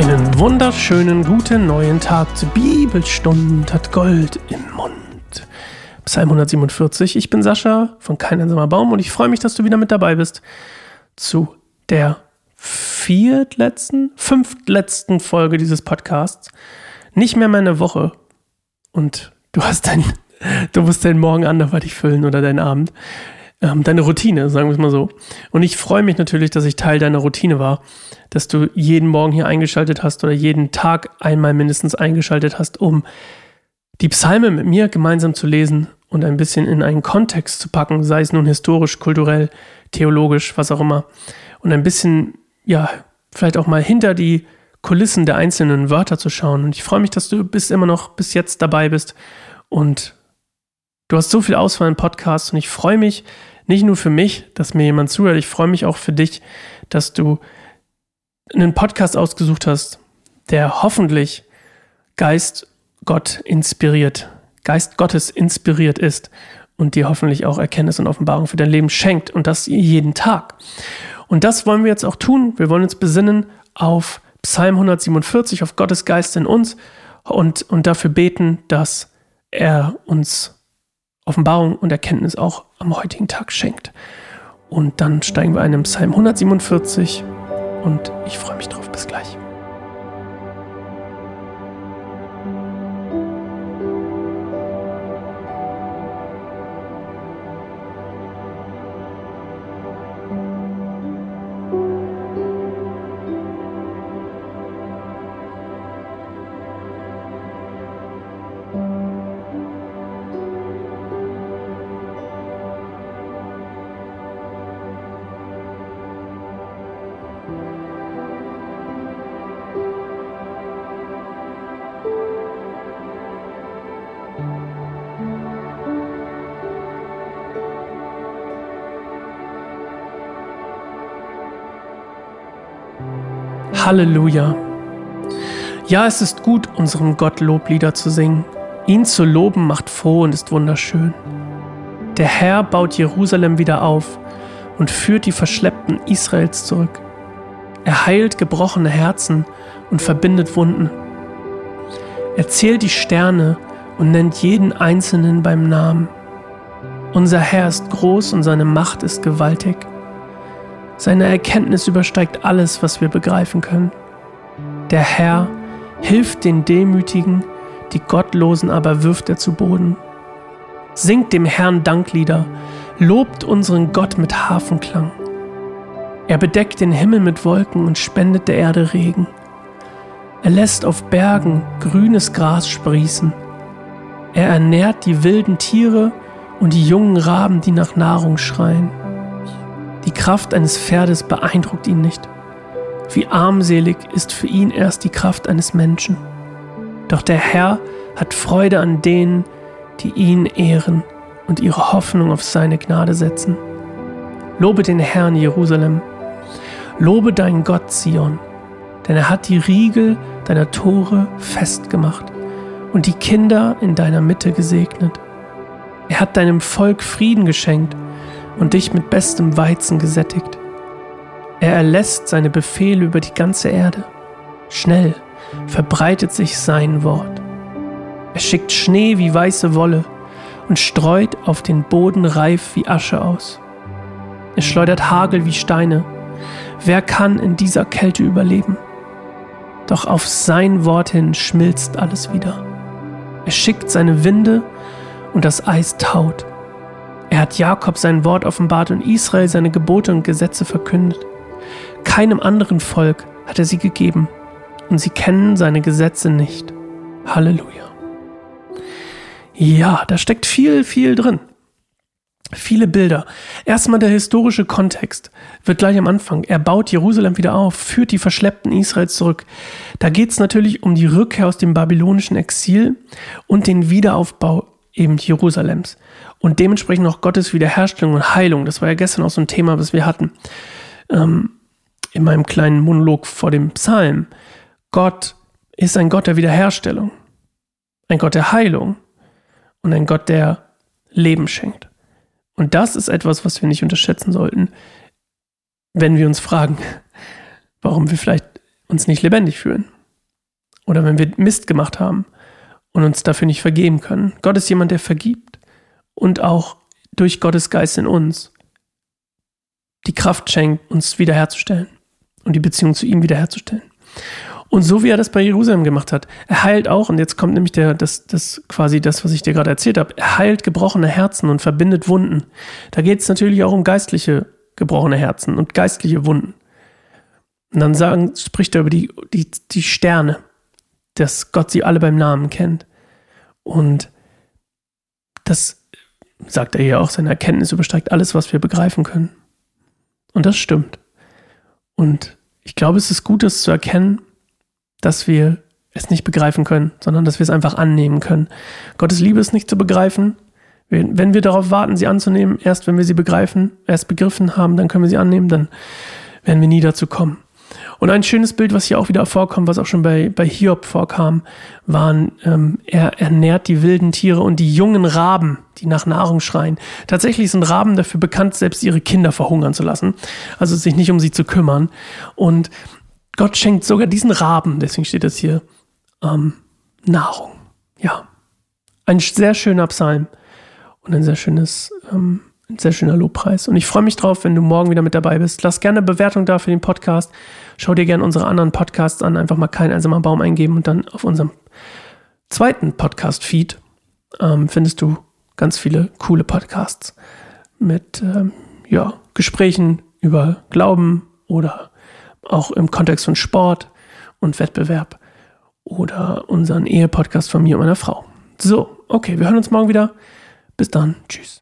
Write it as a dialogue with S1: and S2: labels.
S1: Einen wunderschönen guten neuen Tag zur Bibelstund hat Gold im Mund. Psalm 147. Ich bin Sascha von Kein einsamer Baum und ich freue mich, dass du wieder mit dabei bist zu der viertletzten, fünftletzten Folge dieses Podcasts. Nicht mehr meine Woche und du hast dein, du musst deinen Morgen anderweitig füllen oder deinen Abend ähm, deine Routine, sagen wir es mal so. Und ich freue mich natürlich, dass ich Teil deiner Routine war, dass du jeden Morgen hier eingeschaltet hast oder jeden Tag einmal mindestens eingeschaltet hast, um die Psalme mit mir gemeinsam zu lesen und ein bisschen in einen Kontext zu packen, sei es nun historisch, kulturell, theologisch, was auch immer. Und ein bisschen, ja, vielleicht auch mal hinter die Kulissen der einzelnen Wörter zu schauen. Und ich freue mich, dass du bis immer noch bis jetzt dabei bist und du hast so viel Auswahl im Podcast und ich freue mich, nicht nur für mich, dass mir jemand zuhört, ich freue mich auch für dich, dass du einen Podcast ausgesucht hast, der hoffentlich Geist Gott inspiriert, Geist Gottes inspiriert ist und dir hoffentlich auch Erkenntnis und Offenbarung für dein Leben schenkt und das jeden Tag. Und das wollen wir jetzt auch tun. Wir wollen uns besinnen auf Psalm 147, auf Gottes Geist in uns und, und dafür beten, dass er uns Offenbarung und Erkenntnis auch am heutigen Tag schenkt. Und dann steigen wir ein im Psalm 147 und ich freue mich drauf. Bis gleich. Halleluja. Ja, es ist gut, unserem Gott Loblieder zu singen. Ihn zu loben macht froh und ist wunderschön. Der Herr baut Jerusalem wieder auf und führt die Verschleppten Israels zurück. Er heilt gebrochene Herzen und verbindet Wunden. Er zählt die Sterne und nennt jeden Einzelnen beim Namen. Unser Herr ist groß und seine Macht ist gewaltig. Seine Erkenntnis übersteigt alles, was wir begreifen können. Der Herr hilft den Demütigen, die Gottlosen aber wirft er zu Boden. Singt dem Herrn Danklieder, lobt unseren Gott mit Hafenklang. Er bedeckt den Himmel mit Wolken und spendet der Erde Regen. Er lässt auf Bergen grünes Gras sprießen. Er ernährt die wilden Tiere und die jungen Raben, die nach Nahrung schreien. Kraft eines Pferdes beeindruckt ihn nicht. Wie armselig ist für ihn erst die Kraft eines Menschen. Doch der Herr hat Freude an denen, die ihn ehren und ihre Hoffnung auf seine Gnade setzen. Lobe den Herrn Jerusalem. Lobe deinen Gott Zion, denn er hat die Riegel deiner Tore festgemacht und die Kinder in deiner Mitte gesegnet. Er hat deinem Volk Frieden geschenkt und dich mit bestem Weizen gesättigt. Er erlässt seine Befehle über die ganze Erde. Schnell verbreitet sich sein Wort. Er schickt Schnee wie weiße Wolle und streut auf den Boden reif wie Asche aus. Er schleudert Hagel wie Steine. Wer kann in dieser Kälte überleben? Doch auf sein Wort hin schmilzt alles wieder. Er schickt seine Winde und das Eis taut. Er hat Jakob sein Wort offenbart und Israel seine Gebote und Gesetze verkündet. Keinem anderen Volk hat er sie gegeben und sie kennen seine Gesetze nicht. Halleluja. Ja, da steckt viel, viel drin. Viele Bilder. Erstmal der historische Kontext wird gleich am Anfang. Er baut Jerusalem wieder auf, führt die Verschleppten Israels zurück. Da geht es natürlich um die Rückkehr aus dem babylonischen Exil und den Wiederaufbau eben Jerusalems und dementsprechend auch Gottes Wiederherstellung und Heilung. Das war ja gestern auch so ein Thema, was wir hatten ähm, in meinem kleinen Monolog vor dem Psalm. Gott ist ein Gott der Wiederherstellung, ein Gott der Heilung und ein Gott, der Leben schenkt. Und das ist etwas, was wir nicht unterschätzen sollten, wenn wir uns fragen, warum wir vielleicht uns nicht lebendig fühlen. Oder wenn wir Mist gemacht haben und uns dafür nicht vergeben können. Gott ist jemand, der vergibt und auch durch Gottes Geist in uns die Kraft schenkt, uns wiederherzustellen und die Beziehung zu ihm wiederherzustellen. Und so wie er das bei Jerusalem gemacht hat, er heilt auch, und jetzt kommt nämlich der, das, das quasi das, was ich dir gerade erzählt habe, er heilt gebrochene Herzen und verbindet Wunden. Da geht es natürlich auch um geistliche gebrochene Herzen und geistliche Wunden. Und dann sagen, spricht er über die, die, die Sterne, dass Gott sie alle beim Namen kennt. Und das sagt er hier auch, seine Erkenntnis übersteigt alles, was wir begreifen können. Und das stimmt. Und ich glaube, es ist gut, das zu erkennen, dass wir es nicht begreifen können, sondern dass wir es einfach annehmen können. Gottes Liebe ist nicht zu begreifen. Wenn wir darauf warten, sie anzunehmen, erst wenn wir sie begreifen, erst begriffen haben, dann können wir sie annehmen, dann werden wir nie dazu kommen. Und ein schönes Bild, was hier auch wieder vorkommt, was auch schon bei, bei Hiob vorkam, waren, ähm, er ernährt die wilden Tiere und die jungen Raben, die nach Nahrung schreien. Tatsächlich sind Raben dafür bekannt, selbst ihre Kinder verhungern zu lassen, also sich nicht um sie zu kümmern. Und Gott schenkt sogar diesen Raben, deswegen steht das hier, ähm, Nahrung. Ja. Ein sehr schöner Psalm und ein sehr schönes, ähm, ein sehr schöner Lobpreis. Und ich freue mich drauf, wenn du morgen wieder mit dabei bist. Lass gerne eine Bewertung da für den Podcast. Schau dir gerne unsere anderen Podcasts an. Einfach mal kein einsamer Baum eingeben und dann auf unserem zweiten Podcast-Feed ähm, findest du ganz viele coole Podcasts mit ähm, ja, Gesprächen über Glauben oder auch im Kontext von Sport und Wettbewerb oder unseren Ehepodcast von mir und meiner Frau. So, okay, wir hören uns morgen wieder. Bis dann. Tschüss.